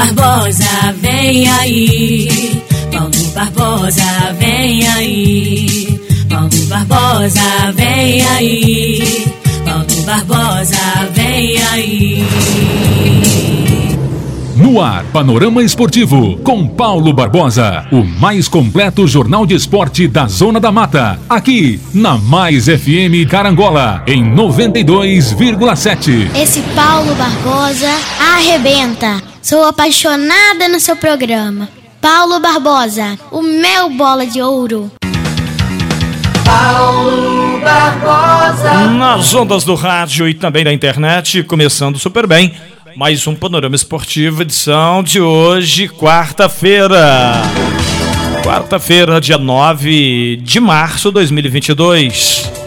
Barbosa, vem aí. Paulo Barbosa, vem aí. Paulo Barbosa, vem aí. Paulo Barbosa, vem aí. No ar, Panorama Esportivo, com Paulo Barbosa, o mais completo jornal de esporte da Zona da Mata, aqui na Mais FM Carangola, em 92,7. Esse Paulo Barbosa arrebenta. Sou apaixonada no seu programa. Paulo Barbosa, o meu bola de ouro. Paulo Barbosa. Nas ondas do rádio e também da internet, começando super bem. Mais um Panorama Esportivo, edição de hoje, quarta-feira. Quarta-feira, dia 9 de março de 2022.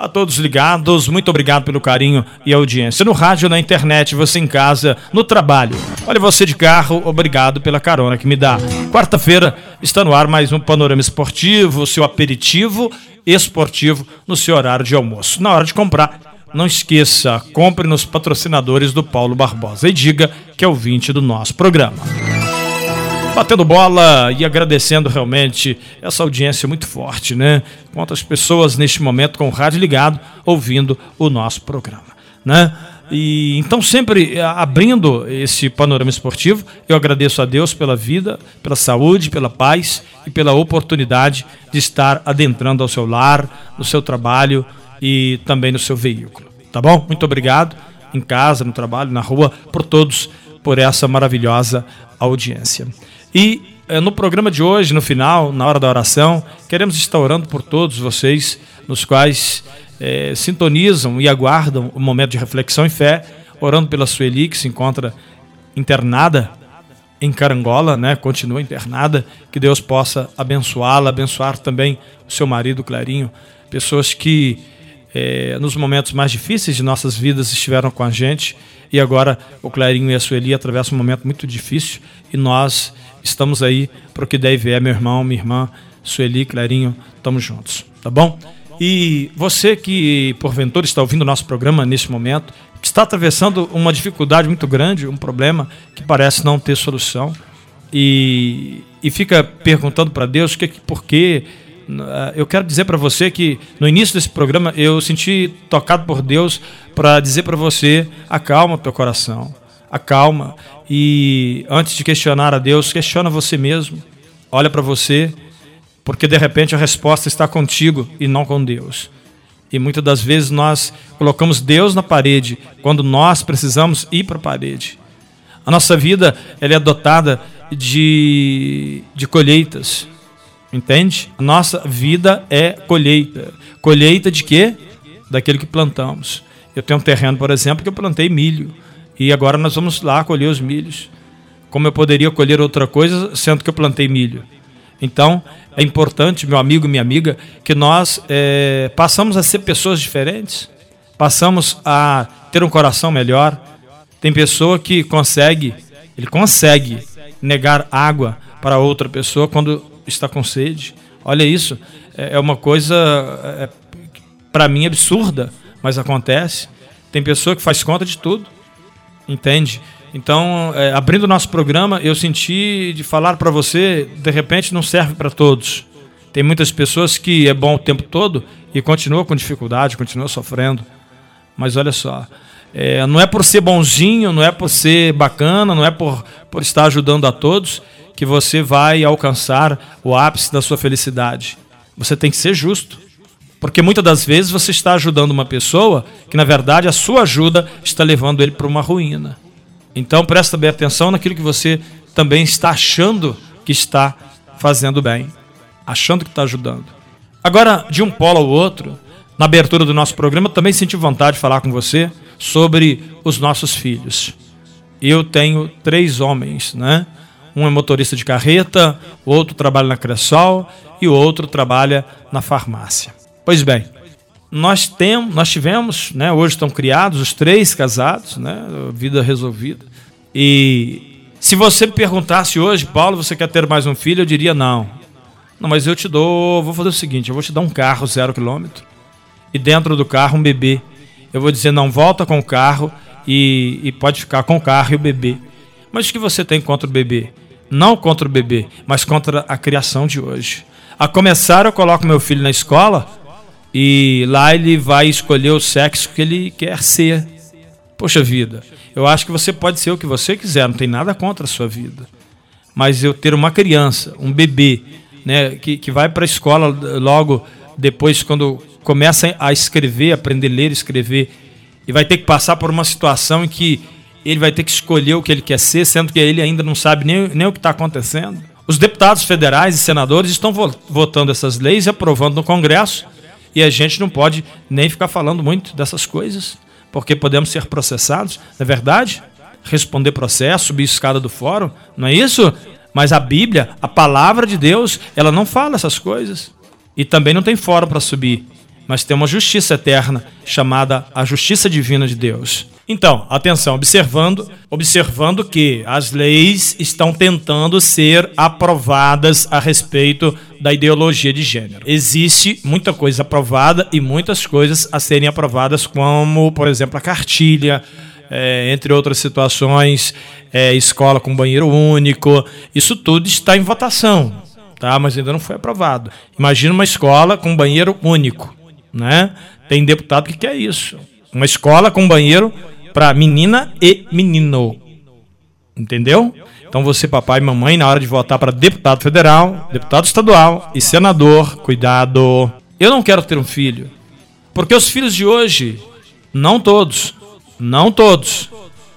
A todos ligados, muito obrigado pelo carinho e audiência. No rádio, na internet, você em casa, no trabalho. Olha, você de carro, obrigado pela carona que me dá. Quarta-feira está no ar mais um Panorama Esportivo, seu aperitivo esportivo no seu horário de almoço. Na hora de comprar, não esqueça, compre nos patrocinadores do Paulo Barbosa e diga que é ouvinte do nosso programa. Batendo bola e agradecendo realmente essa audiência muito forte, né? Quantas pessoas neste momento com o rádio ligado ouvindo o nosso programa, né? E então sempre eh, abrindo esse panorama esportivo, eu agradeço a Deus pela vida, pela saúde, pela paz e pela oportunidade de estar adentrando ao seu lar, no seu trabalho, e também no seu veículo. Tá bom? Muito obrigado em casa, no trabalho, na rua, por todos, por essa maravilhosa audiência. E eh, no programa de hoje, no final, na hora da oração, queremos estar orando por todos vocês, nos quais eh, sintonizam e aguardam o momento de reflexão e fé, orando pela Sueli, que se encontra internada em Carangola, né? Continua internada, que Deus possa abençoá-la, abençoar também o seu marido Clarinho, pessoas que é, nos momentos mais difíceis de nossas vidas estiveram com a gente. E agora o Clarinho e a Sueli atravessam um momento muito difícil. E nós estamos aí para o que deve é, meu irmão, minha irmã, Sueli, Clarinho, estamos juntos, tá bom? E você que porventura está ouvindo o nosso programa nesse momento, está atravessando uma dificuldade muito grande, um problema que parece não ter solução e, e fica perguntando para Deus que, por que ah, eu quero dizer para você que no início desse programa eu senti tocado por Deus para dizer para você: acalma teu coração, acalma. E antes de questionar a Deus, questiona você mesmo. Olha para você, porque de repente a resposta está contigo e não com Deus. E muitas das vezes nós colocamos Deus na parede quando nós precisamos ir para a parede. A nossa vida ela é dotada de, de colheitas. Entende? A nossa vida é colheita. Colheita de quê? Daquilo que plantamos. Eu tenho um terreno, por exemplo, que eu plantei milho. E agora nós vamos lá colher os milhos. Como eu poderia colher outra coisa, sendo que eu plantei milho? Então, é importante, meu amigo e minha amiga, que nós é, passamos a ser pessoas diferentes, passamos a ter um coração melhor. Tem pessoa que consegue, ele consegue negar água para outra pessoa quando está com sede. Olha isso, é, é uma coisa é, para mim absurda, mas acontece. Tem pessoa que faz conta de tudo, entende? Então, é, abrindo o nosso programa, eu senti de falar para você, de repente não serve para todos. Tem muitas pessoas que é bom o tempo todo e continua com dificuldade, continua sofrendo. Mas olha só, é, não é por ser bonzinho, não é por ser bacana, não é por, por estar ajudando a todos que você vai alcançar o ápice da sua felicidade. Você tem que ser justo. Porque muitas das vezes você está ajudando uma pessoa que, na verdade, a sua ajuda está levando ele para uma ruína. Então, presta bem atenção naquilo que você também está achando que está fazendo bem, achando que está ajudando. Agora, de um polo ao outro, na abertura do nosso programa, também senti vontade de falar com você sobre os nossos filhos. Eu tenho três homens, né? Um é motorista de carreta, o outro trabalha na Cressol e o outro trabalha na farmácia. Pois bem, nós temos, nós tivemos, né, hoje estão criados os três casados, né, vida resolvida. E se você me perguntasse hoje, Paulo, você quer ter mais um filho? Eu diria não. Não, mas eu te dou, vou fazer o seguinte, eu vou te dar um carro zero quilômetro e dentro do carro um bebê. Eu vou dizer não volta com o carro e, e pode ficar com o carro e o bebê. Mas o que você tem contra o bebê? Não contra o bebê, mas contra a criação de hoje. A começar, eu coloco meu filho na escola e lá ele vai escolher o sexo que ele quer ser. Poxa vida, eu acho que você pode ser o que você quiser, não tem nada contra a sua vida. Mas eu ter uma criança, um bebê, né, que, que vai para a escola logo depois, quando começa a escrever, aprender a ler escrever, e vai ter que passar por uma situação em que ele vai ter que escolher o que ele quer ser, sendo que ele ainda não sabe nem, nem o que está acontecendo. Os deputados federais e senadores estão votando essas leis e aprovando no Congresso, e a gente não pode nem ficar falando muito dessas coisas, porque podemos ser processados, não é verdade? Responder processo, subir escada do fórum, não é isso? Mas a Bíblia, a palavra de Deus, ela não fala essas coisas. E também não tem fórum para subir mas tem uma justiça eterna chamada a justiça divina de Deus. Então, atenção, observando, observando que as leis estão tentando ser aprovadas a respeito da ideologia de gênero. Existe muita coisa aprovada e muitas coisas a serem aprovadas, como, por exemplo, a cartilha, é, entre outras situações, é, escola com banheiro único. Isso tudo está em votação, tá? Mas ainda não foi aprovado. Imagina uma escola com banheiro único né? Tem deputado que quer isso. Uma escola com banheiro para menina e menino. Entendeu? Então você, papai e mamãe, na hora de votar para deputado federal, deputado estadual e senador, cuidado. Eu não quero ter um filho. Porque os filhos de hoje, não todos, não todos,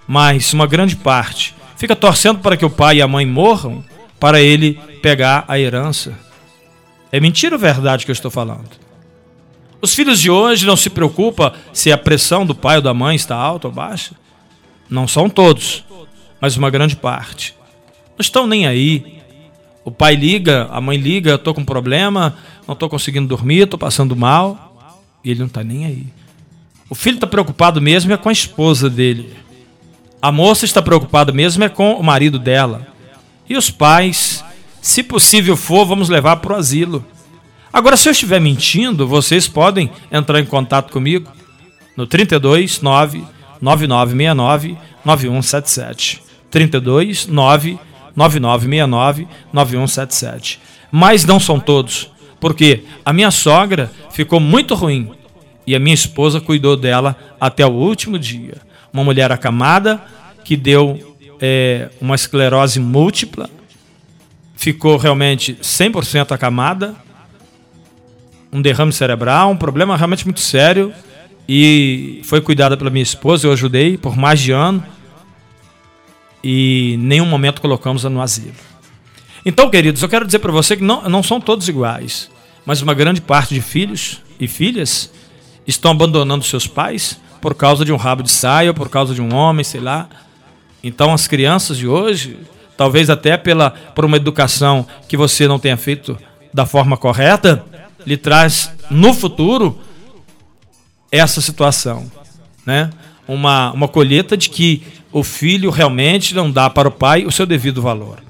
mas uma grande parte, fica torcendo para que o pai e a mãe morram para ele pegar a herança. É mentira ou verdade que eu estou falando? Os filhos de hoje não se preocupam se a pressão do pai ou da mãe está alta ou baixa. Não são todos, mas uma grande parte. Não estão nem aí. O pai liga, a mãe liga, estou com problema, não estou conseguindo dormir, estou passando mal. E ele não está nem aí. O filho está preocupado mesmo é com a esposa dele. A moça está preocupada mesmo é com o marido dela. E os pais, se possível for, vamos levar para o asilo. Agora, se eu estiver mentindo, vocês podem entrar em contato comigo no 32 9 9969 9177. 32 9 9969 9177. Mas não são todos, porque a minha sogra ficou muito ruim e a minha esposa cuidou dela até o último dia. Uma mulher acamada que deu é, uma esclerose múltipla, ficou realmente 100% acamada um derrame cerebral, um problema realmente muito sério. E foi cuidada pela minha esposa, eu ajudei por mais de ano. E nenhum momento colocamos-a no asilo. Então, queridos, eu quero dizer para você que não, não são todos iguais, mas uma grande parte de filhos e filhas estão abandonando seus pais por causa de um rabo de saia, por causa de um homem, sei lá. Então, as crianças de hoje, talvez até pela, por uma educação que você não tenha feito da forma correta, lhe traz no futuro essa situação, né? Uma, uma colheita de que o filho realmente não dá para o pai o seu devido valor.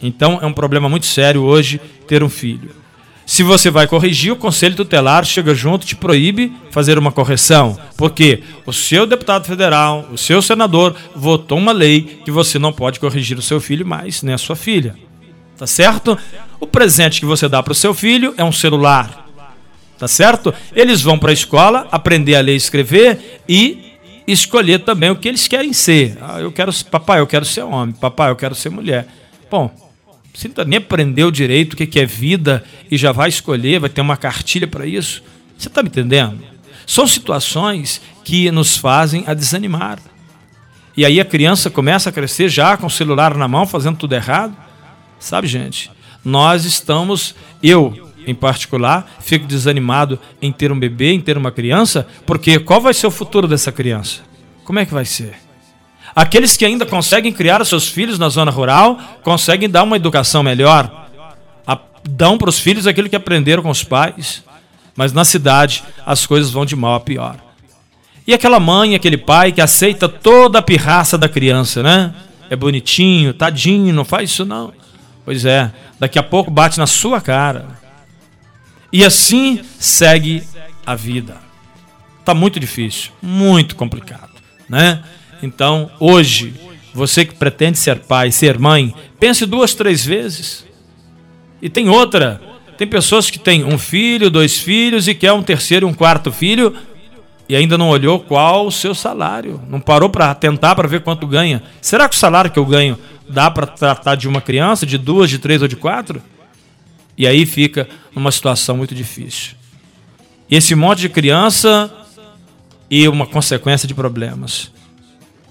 Então é um problema muito sério hoje ter um filho. Se você vai corrigir, o conselho tutelar chega junto te proíbe fazer uma correção, porque o seu deputado federal, o seu senador votou uma lei que você não pode corrigir o seu filho mais, nem a sua filha. Tá certo? O presente que você dá para o seu filho é um celular. Tá certo? Eles vão para a escola aprender a ler e escrever e escolher também o que eles querem ser. Ah, eu quero, papai, eu quero ser homem. Papai, eu quero ser mulher. Bom, você não nem aprendeu direito o que é vida e já vai escolher, vai ter uma cartilha para isso. Você está me entendendo? São situações que nos fazem a desanimar. E aí a criança começa a crescer já com o celular na mão, fazendo tudo errado. Sabe, gente? nós estamos, eu em particular, fico desanimado em ter um bebê, em ter uma criança, porque qual vai ser o futuro dessa criança? Como é que vai ser? Aqueles que ainda conseguem criar seus filhos na zona rural, conseguem dar uma educação melhor, dão para os filhos aquilo que aprenderam com os pais, mas na cidade as coisas vão de mal a pior. E aquela mãe, aquele pai que aceita toda a pirraça da criança, né? É bonitinho, tadinho, não faz isso não. Pois é, daqui a pouco bate na sua cara. E assim segue a vida. Tá muito difícil, muito complicado, né? Então, hoje, você que pretende ser pai, ser mãe, pense duas, três vezes. E tem outra. Tem pessoas que têm um filho, dois filhos e quer um terceiro um quarto filho e ainda não olhou qual o seu salário. Não parou para tentar para ver quanto ganha. Será que o salário que eu ganho dá para tratar de uma criança, de duas, de três ou de quatro? E aí fica numa situação muito difícil. E esse monte de criança e uma consequência de problemas.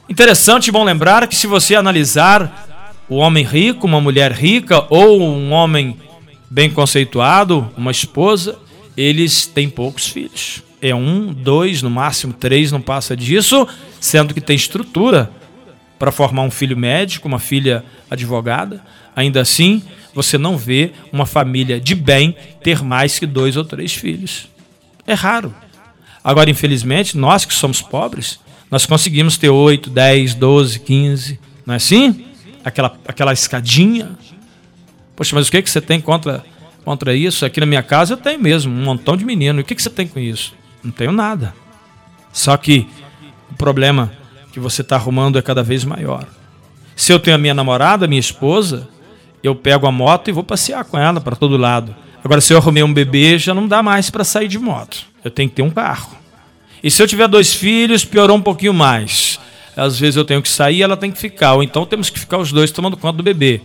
Interessante e bom lembrar que se você analisar o homem rico, uma mulher rica ou um homem bem conceituado, uma esposa, eles têm poucos filhos. É um, dois, no máximo três, não passa disso, sendo que tem estrutura para formar um filho médico, uma filha advogada. Ainda assim, você não vê uma família de bem ter mais que dois ou três filhos. É raro. Agora, infelizmente, nós que somos pobres, nós conseguimos ter 8, 10, 12, 15, não é assim? Aquela, aquela escadinha. Poxa, mas o que, que você tem contra, contra isso? Aqui na minha casa eu tenho mesmo, um montão de menino. E o que, que você tem com isso? Não tenho nada. Só que o problema que você está arrumando é cada vez maior. Se eu tenho a minha namorada, minha esposa, eu pego a moto e vou passear com ela para todo lado. Agora, se eu arrumei um bebê, já não dá mais para sair de moto. Eu tenho que ter um carro. E se eu tiver dois filhos, piorou um pouquinho mais. Às vezes eu tenho que sair, ela tem que ficar. Ou então temos que ficar os dois tomando conta do bebê.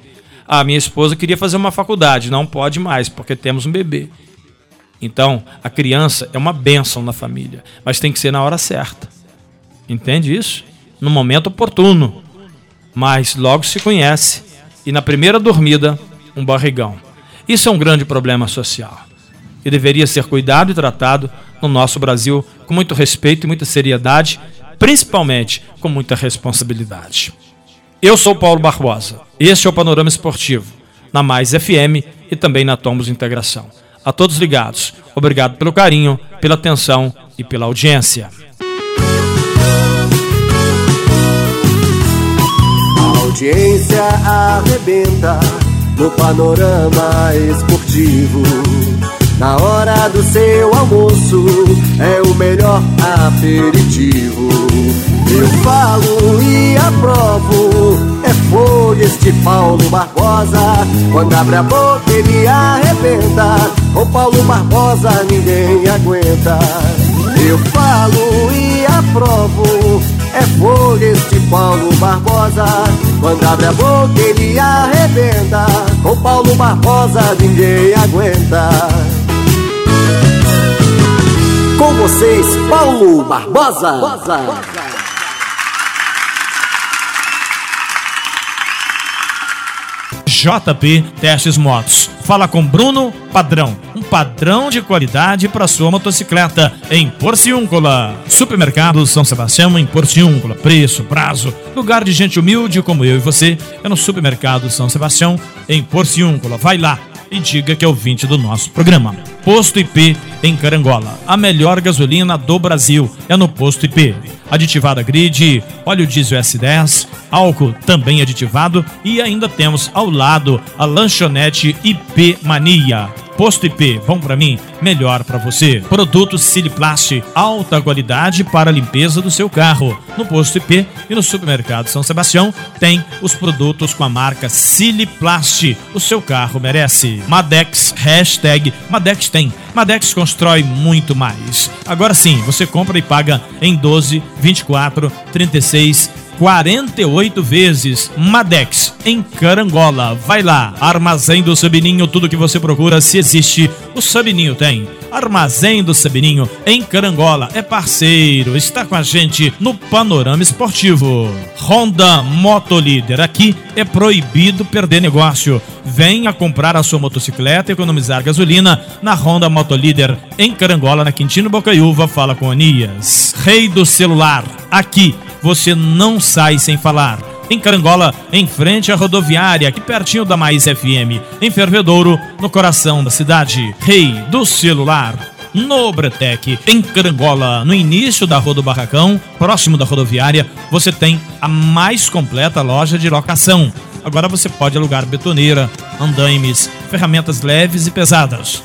A ah, minha esposa queria fazer uma faculdade, não pode mais, porque temos um bebê. Então, a criança é uma bênção na família, mas tem que ser na hora certa. Entende isso? No momento oportuno. Mas logo se conhece. E na primeira dormida, um barrigão. Isso é um grande problema social que deveria ser cuidado e tratado no nosso Brasil com muito respeito e muita seriedade, principalmente com muita responsabilidade. Eu sou Paulo Barbosa. Este é o Panorama Esportivo, na Mais FM e também na Tomos Integração. A todos ligados, obrigado pelo carinho, pela atenção e pela audiência. Audiência arrebenta no panorama esportivo. Na hora do seu almoço é o melhor aperitivo. Eu falo e aprovo, é folha este Paulo Barbosa. Quando abre a boca ele arrebenta, com Paulo Barbosa ninguém aguenta. Eu falo e aprovo, é folha este Paulo Barbosa. Quando abre a boca ele arrebenta, com Paulo Barbosa ninguém aguenta. Com vocês, Paulo Barbosa. JP Testes Motos. Fala com Bruno Padrão, um padrão de qualidade para sua motocicleta em Porciúncula. Supermercado São Sebastião em Porciúncula. Preço, prazo, lugar de gente humilde como eu e você é no Supermercado São Sebastião em Porciúncula. Vai lá e diga que é ouvinte do nosso programa. Posto IP em Carangola. A melhor gasolina do Brasil é no Posto IP. Aditivada grid, óleo diesel S10, álcool também aditivado e ainda temos ao lado a lanchonete IP Mania Posto IP, bom para mim, melhor para você. Produtos Siliplast, alta qualidade para a limpeza do seu carro. No Posto IP e no Supermercado São Sebastião tem os produtos com a marca Siliplast. O seu carro merece. Madex, hashtag Madex tem. Madex constrói muito mais. Agora sim, você compra e paga em 12, 24, 36 48 vezes. Madex, em Carangola. Vai lá, Armazém do Sabininho, tudo que você procura, se existe, o Sabininho tem. Armazém do Sabininho, em Carangola, é parceiro, está com a gente no Panorama Esportivo. Honda Motolíder, aqui é proibido perder negócio. Venha comprar a sua motocicleta e economizar gasolina na Honda Motolíder, em Carangola, na Quintino Bocaiúva, fala com Anias. Rei do celular, aqui você não sai sem falar. Em Carangola, em frente à rodoviária, aqui pertinho da Mais FM. Em Fervedouro, no coração da cidade. Rei do celular. No Bretec, em Carangola, no início da Rua do Barracão, próximo da rodoviária, você tem a mais completa loja de locação. Agora você pode alugar betoneira, andaimes, ferramentas leves e pesadas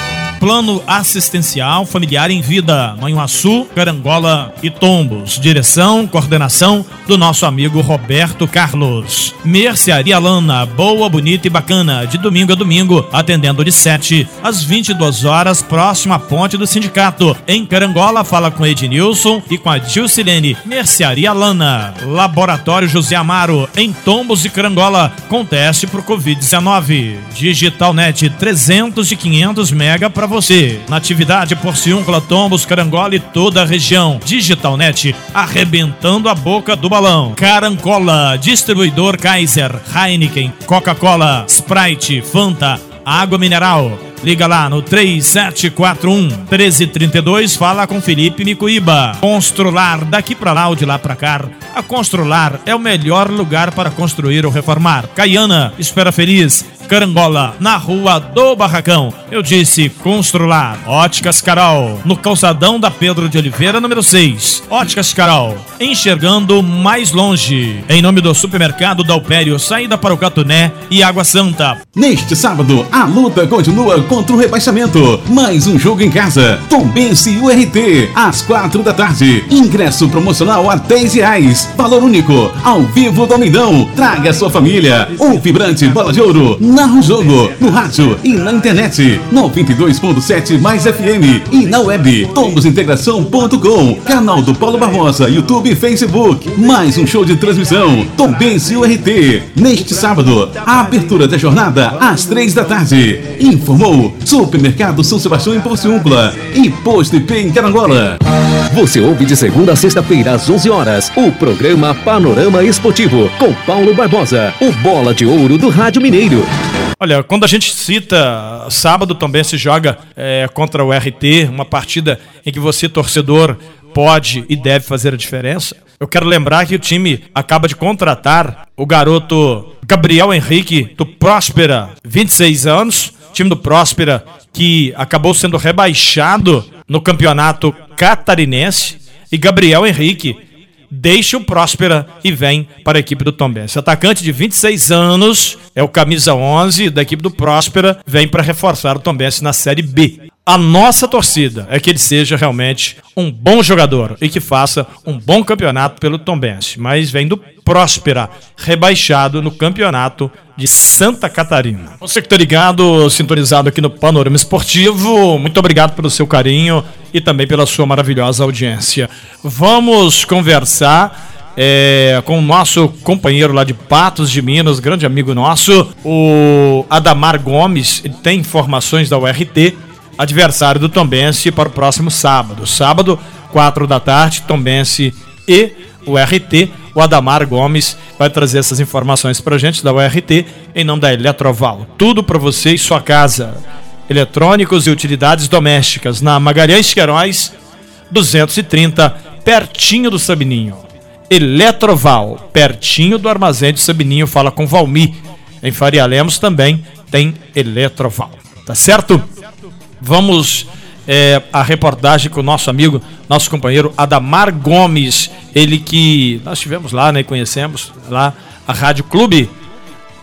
Plano Assistencial Familiar em Vida, Manhuaçu, Carangola e Tombos. Direção, coordenação do nosso amigo Roberto Carlos. Mercearia Lana, boa, bonita e bacana, de domingo a domingo, atendendo de 7 às 22 horas, próximo à ponte do sindicato. Em Carangola, fala com Ednilson e com a Dilcilene. Mercearia Lana, Laboratório José Amaro, em Tombos e Carangola, com teste pro Covid-19. Digitalnet 300 e 500 mega para você. Natividade, Porciúncula, Tombos, Carangola e toda a região. Digitalnet, arrebentando a boca do balão. Carancola, distribuidor Kaiser, Heineken, Coca-Cola, Sprite, Fanta, água mineral. Liga lá no 3741 1332, fala com Felipe Micuíba. Constrular, daqui para lá ou de lá para cá. A Constrular é o melhor lugar para construir ou reformar. Caiana, espera feliz. Carangola, na rua do Barracão. Eu disse Constrular. Óticas Carol, no calçadão da Pedro de Oliveira, número 6. Óticas Carol, enxergando mais longe. Em nome do supermercado Dalpério, saída para o Catuné e Água Santa. Neste sábado, a luta continua contra o rebaixamento. Mais um jogo em casa. Tombense URT, às quatro da tarde. Ingresso promocional a 10 reais. Valor único. Ao vivo do. Traga sua família. O vibrante Bola de Ouro. Narra o jogo. No rádio e na internet. 92.7 mais FM. E na web. Tombosintegração.com. Canal do Paulo Barbosa. YouTube e Facebook. Mais um show de transmissão. Tombense URT. Neste sábado. A abertura da jornada às três da tarde. Informou Supermercado São Sebastião em Porciúncula e Posto IP em Carangola. Você ouve de segunda a sexta-feira às 11 horas o programa Panorama Esportivo com Paulo Barbosa, o bola de ouro do Rádio Mineiro. Olha, quando a gente cita sábado também se joga é, contra o RT, uma partida em que você, torcedor, pode e deve fazer a diferença. Eu quero lembrar que o time acaba de contratar o garoto Gabriel Henrique do Próspera, 26 anos, time do Próspera que acabou sendo rebaixado no campeonato catarinense e Gabriel Henrique deixa o Próspera e vem para a equipe do Tombense. Atacante de 26 anos, é o camisa 11 da equipe do Próspera, vem para reforçar o Tombense na Série B. A nossa torcida é que ele seja realmente um bom jogador e que faça um bom campeonato pelo Tombense, mas vem do Próspera, rebaixado no campeonato de Santa Catarina. Você que está ligado, sintonizado aqui no Panorama Esportivo, muito obrigado pelo seu carinho e também pela sua maravilhosa audiência. Vamos conversar é, com o nosso companheiro lá de Patos de Minas, grande amigo nosso, o Adamar Gomes, ele tem informações da URT, adversário do Tombense para o próximo sábado. Sábado, 4 da tarde, Tombense e o RT. O Adamar Gomes vai trazer essas informações para a gente da URT em nome da Eletroval. Tudo para você e sua casa. Eletrônicos e utilidades domésticas na Magalhães Queiroz 230, pertinho do Sabininho. Eletroval, pertinho do armazém do Sabininho, fala com Valmi. Em Faria Lemos também tem Eletroval. Tá certo? Vamos é, a reportagem com o nosso amigo, nosso companheiro Adamar Gomes, ele que nós tivemos lá, né, conhecemos lá a Rádio Clube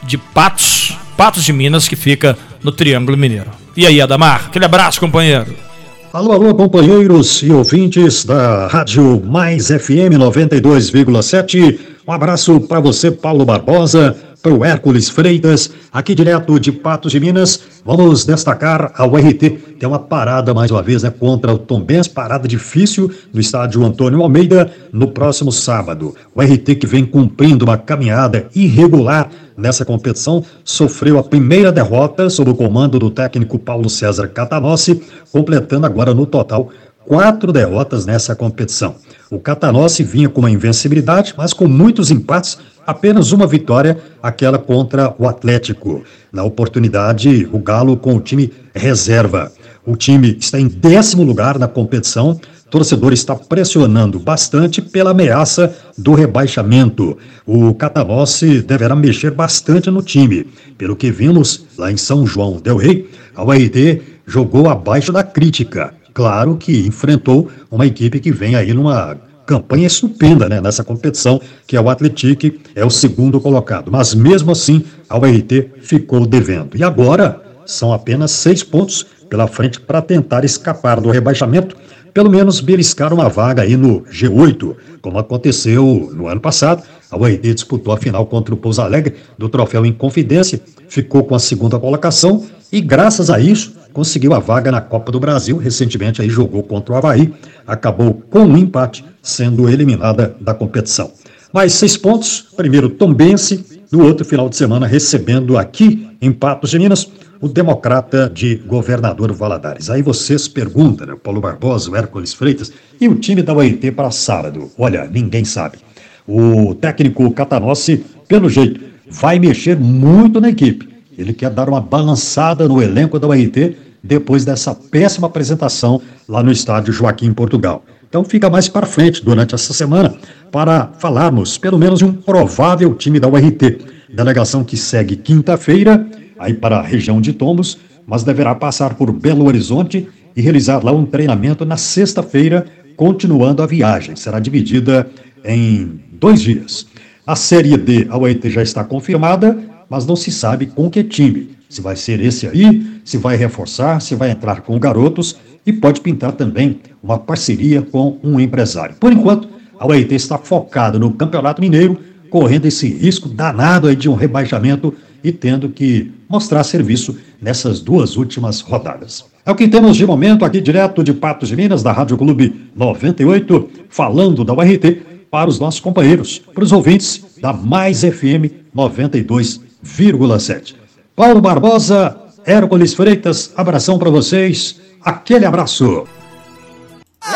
de Patos, Patos de Minas, que fica no Triângulo Mineiro. E aí, Adamar, aquele abraço, companheiro. Alô, alô, companheiros e ouvintes da Rádio Mais FM 92,7. Um abraço para você, Paulo Barbosa para o Hércules Freitas, aqui direto de Patos de Minas. Vamos destacar a URT, tem uma parada mais uma vez né, contra o Tombense, parada difícil no estádio Antônio Almeida no próximo sábado. O RT que vem cumprindo uma caminhada irregular nessa competição, sofreu a primeira derrota sob o comando do técnico Paulo César Catanossi, completando agora no total quatro derrotas nessa competição. O Catanossi vinha com uma invencibilidade, mas com muitos empates apenas uma vitória, aquela contra o Atlético. Na oportunidade, o Galo com o time reserva. O time está em décimo lugar na competição. O torcedor está pressionando bastante pela ameaça do rebaixamento. O Catanossi deverá mexer bastante no time. Pelo que vimos lá em São João Del Rey, a URT jogou abaixo da crítica. Claro que enfrentou uma equipe que vem aí numa campanha estupenda né, nessa competição, que é o Atletique, é o segundo colocado. Mas mesmo assim, a URT ficou devendo. E agora são apenas seis pontos pela frente para tentar escapar do rebaixamento, pelo menos beliscar uma vaga aí no G8, como aconteceu no ano passado. A URT disputou a final contra o Pouso Alegre do troféu Inconfidência, ficou com a segunda colocação e, graças a isso, conseguiu a vaga na Copa do Brasil. Recentemente aí jogou contra o Havaí, acabou com um empate, sendo eliminada da competição. Mais seis pontos, primeiro Tombense, no outro final de semana recebendo aqui em Patos de Minas o democrata de governador Valadares. Aí vocês perguntam, né, Paulo Barbosa, o Hércules Freitas, e o time da UIT para sábado? Olha, ninguém sabe. O técnico Catanossi, pelo jeito, vai mexer muito na equipe. Ele quer dar uma balançada no elenco da UIT depois dessa péssima apresentação lá no estádio Joaquim Portugal. Então fica mais para frente durante essa semana para falarmos pelo menos de um provável time da URT. Delegação que segue quinta-feira aí para a região de Tombos, mas deverá passar por Belo Horizonte e realizar lá um treinamento na sexta-feira, continuando a viagem. Será dividida em dois dias. A Série D, a UET já está confirmada, mas não se sabe com que time. Se vai ser esse aí, se vai reforçar, se vai entrar com garotos e pode pintar também uma parceria com um empresário. Por enquanto, a UET está focada no Campeonato Mineiro, correndo esse risco danado de um rebaixamento e tendo que mostrar serviço nessas duas últimas rodadas. É o que temos de momento aqui direto de Patos de Minas, da Rádio Clube 98, falando da URT para os nossos companheiros, para os ouvintes da Mais FM 92,7. Paulo Barbosa, Hércules Freitas, abração para vocês, aquele abraço.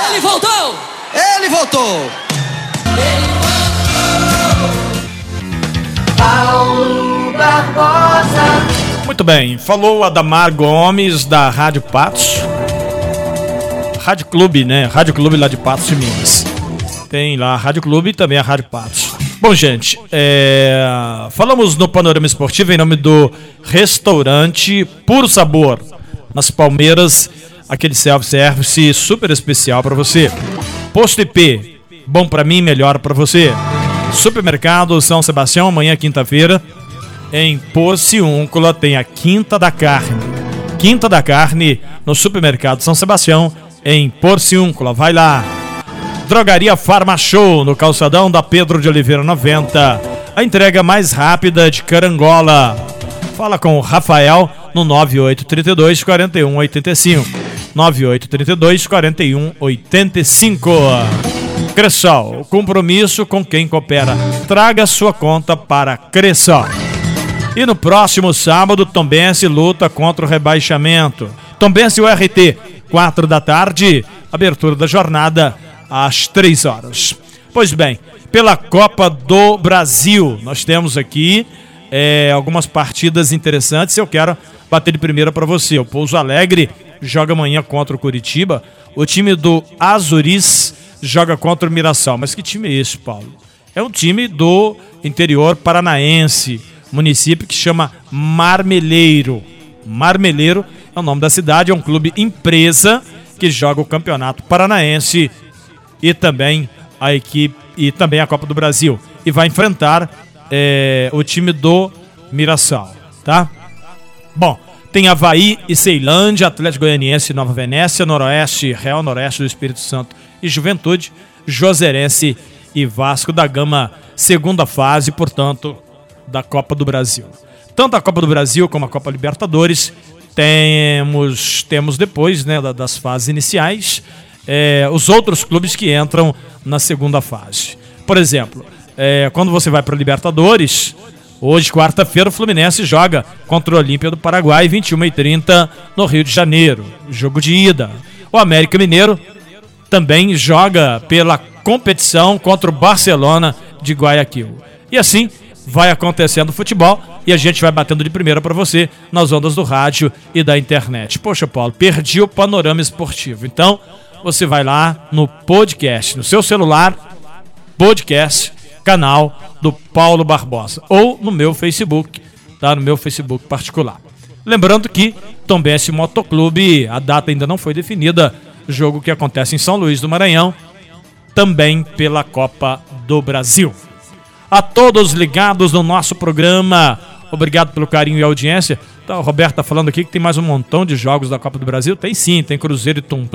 Ele voltou! Ele voltou! Ele voltou! Paulo Barbosa. Muito bem, falou Adamar Gomes da Rádio Patos. Rádio Clube, né? Rádio Clube lá de Patos de Minas. Tem lá a Rádio Clube e também a Rádio Patos. Bom, gente, é... falamos no Panorama Esportivo em nome do restaurante Puro Sabor, nas Palmeiras, aquele self-service super especial para você. Posto IP, bom para mim, melhor para você. Supermercado São Sebastião, amanhã quinta-feira, em Porciúncula tem a Quinta da Carne. Quinta da Carne no Supermercado São Sebastião, em Porciúncula. Vai lá. Drogaria Farma Show no calçadão da Pedro de Oliveira 90. A entrega mais rápida de Carangola. Fala com o Rafael no 9832 4185. 9832 4185. Cressol, compromisso com quem coopera. Traga sua conta para Cressol. E no próximo sábado, Tombense luta contra o rebaixamento. Tombense URT, 4 da tarde, abertura da jornada às 3 horas. Pois bem, pela Copa do Brasil, nós temos aqui é, algumas partidas interessantes. Eu quero bater de primeira para você. O Pouso Alegre joga amanhã contra o Curitiba. O time do Azuris joga contra o Mirassol. Mas que time é esse, Paulo? É um time do interior paranaense município que chama Marmeleiro. Marmeleiro é o nome da cidade, é um clube empresa que joga o Campeonato Paranaense e também a equipe e também a Copa do Brasil e vai enfrentar é, o time do Mirassol, tá? Bom, tem Havaí e Ceilândia, Atlético Goianiense e Nova Venécia, Noroeste, Real Noroeste do Espírito Santo e Juventude, Joserense e Vasco da Gama, segunda fase, portanto, da Copa do Brasil. Tanto a Copa do Brasil como a Copa Libertadores temos temos depois né, das fases iniciais é, os outros clubes que entram na segunda fase. Por exemplo, é, quando você vai para Libertadores, hoje, quarta-feira, o Fluminense joga contra o Olímpia do Paraguai, 21 e 30 no Rio de Janeiro, jogo de ida. O América Mineiro também joga pela competição contra o Barcelona de Guayaquil. E assim vai acontecendo o futebol e a gente vai batendo de primeira para você nas ondas do rádio e da internet. Poxa, Paulo, perdi o panorama esportivo. Então, você vai lá no podcast, no seu celular, podcast, canal do Paulo Barbosa, ou no meu Facebook, tá? No meu Facebook particular. Lembrando que Tombense Motoclube, a data ainda não foi definida, jogo que acontece em São Luís do Maranhão, também pela Copa do Brasil. A todos ligados no nosso programa, obrigado pelo carinho e audiência. Então, o Roberto tá falando aqui que tem mais um montão de jogos da Copa do Brasil. Tem sim, tem Cruzeiro e Tum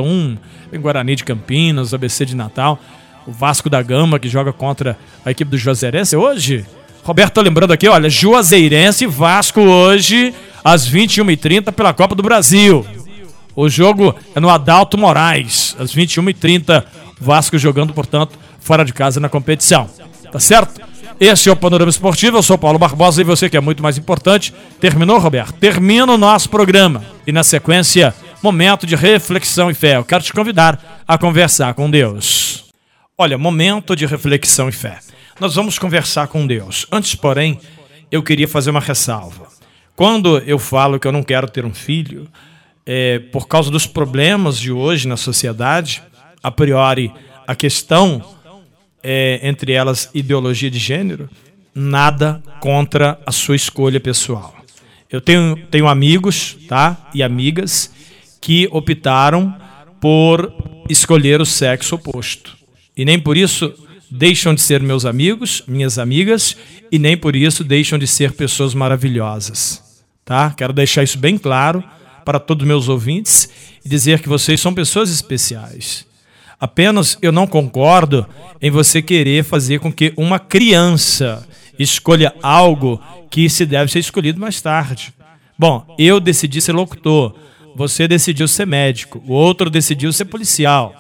tem Guarani de Campinas, ABC de Natal, o Vasco da Gama que joga contra a equipe do Juazeirense hoje. Roberto tá lembrando aqui, olha, Juazeirense e Vasco hoje às 21h30 pela Copa do Brasil. O jogo é no Adalto Moraes, às 21h30. Vasco jogando, portanto, fora de casa na competição. Tá certo? Esse é o Panorama Esportivo. Eu sou Paulo Barbosa e você que é muito mais importante. Terminou, Roberto? Termina o nosso programa. E na sequência, momento de reflexão e fé. Eu quero te convidar a conversar com Deus. Olha, momento de reflexão e fé. Nós vamos conversar com Deus. Antes, porém, eu queria fazer uma ressalva. Quando eu falo que eu não quero ter um filho, é, por causa dos problemas de hoje na sociedade, a priori, a questão é, entre elas ideologia de gênero, nada contra a sua escolha pessoal. Eu tenho, tenho amigos tá, e amigas que optaram por escolher o sexo oposto. E nem por isso deixam de ser meus amigos, minhas amigas, e nem por isso deixam de ser pessoas maravilhosas. Tá? Quero deixar isso bem claro para todos os meus ouvintes e dizer que vocês são pessoas especiais. Apenas eu não concordo em você querer fazer com que uma criança escolha algo que se deve ser escolhido mais tarde. Bom, eu decidi ser locutor, você decidiu ser médico, o outro decidiu ser policial,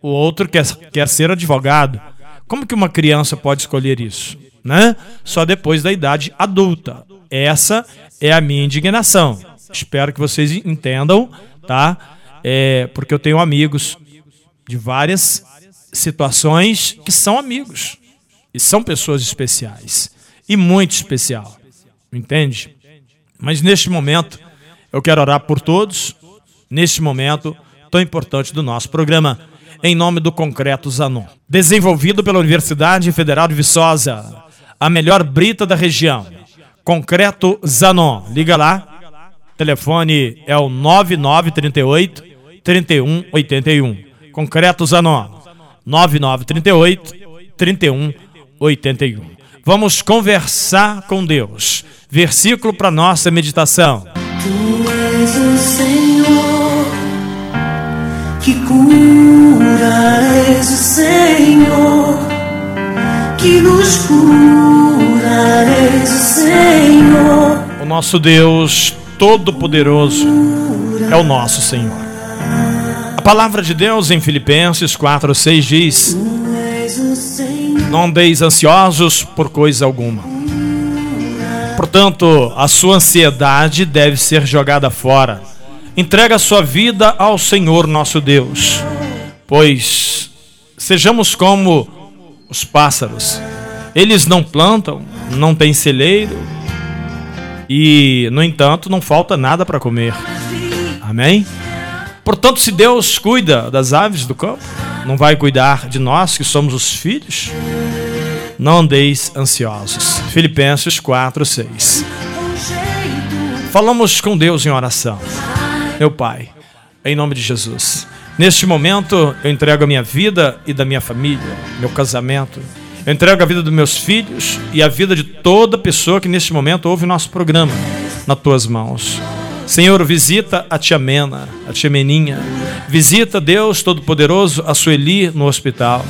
o outro quer, quer ser advogado. Como que uma criança pode escolher isso? Né? Só depois da idade adulta. Essa é a minha indignação. Espero que vocês entendam, tá? É, porque eu tenho amigos de várias situações que são amigos e são pessoas especiais e muito especial, entende? Mas neste momento eu quero orar por todos neste momento tão importante do nosso programa em nome do Concreto Zanon, desenvolvido pela Universidade Federal de Viçosa, a melhor brita da região. Concreto Zanon, liga lá. Telefone é o 9938 3181. Concreto Zanon, 9938 3181. Vamos conversar com Deus. Versículo para nossa meditação. Tu és o Senhor que cura, és o Senhor que nos cura, és o Senhor. O nosso Deus Todo-Poderoso é o nosso Senhor palavra de Deus em Filipenses 4, 6 diz: Não andeis ansiosos por coisa alguma. Portanto, a sua ansiedade deve ser jogada fora. Entrega a sua vida ao Senhor nosso Deus, pois sejamos como os pássaros. Eles não plantam, não têm celeiro e, no entanto, não falta nada para comer. Amém? Portanto, se Deus cuida das aves do campo, não vai cuidar de nós que somos os filhos? Não andeis ansiosos. Filipenses 4, 6. Falamos com Deus em oração. Meu Pai, em nome de Jesus. Neste momento, eu entrego a minha vida e da minha família, meu casamento. Eu entrego a vida dos meus filhos e a vida de toda pessoa que neste momento ouve o nosso programa nas tuas mãos. Senhor, visita a tia Mena, a tia Meninha. Visita, Deus Todo-Poderoso, a Sueli no hospital.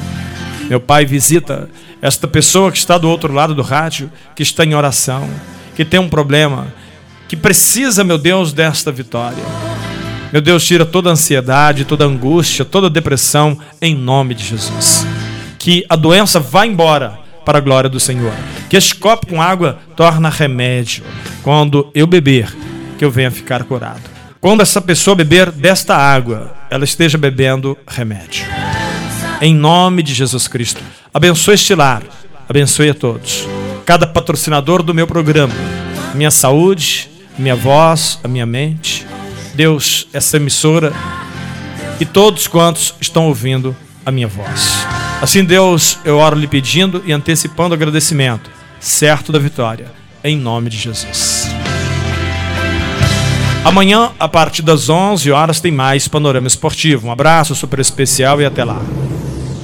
Meu Pai, visita esta pessoa que está do outro lado do rádio, que está em oração, que tem um problema, que precisa, meu Deus, desta vitória. Meu Deus, tira toda a ansiedade, toda a angústia, toda a depressão, em nome de Jesus. Que a doença vá embora para a glória do Senhor. Que este copo com água torna remédio. Quando eu beber, que eu venha ficar curado. Quando essa pessoa beber desta água, ela esteja bebendo remédio. Em nome de Jesus Cristo. Abençoe este lar. Abençoe a todos. cada patrocinador do meu programa, minha saúde, minha voz, a minha mente. Deus, essa emissora e todos quantos estão ouvindo a minha voz. Assim, Deus, eu oro lhe pedindo e antecipando agradecimento, certo da vitória, em nome de Jesus. Amanhã, a partir das 11 horas, tem mais Panorama Esportivo. Um abraço super especial e até lá.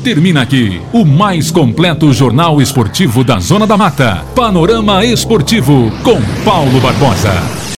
Termina aqui o mais completo jornal esportivo da Zona da Mata. Panorama Esportivo com Paulo Barbosa.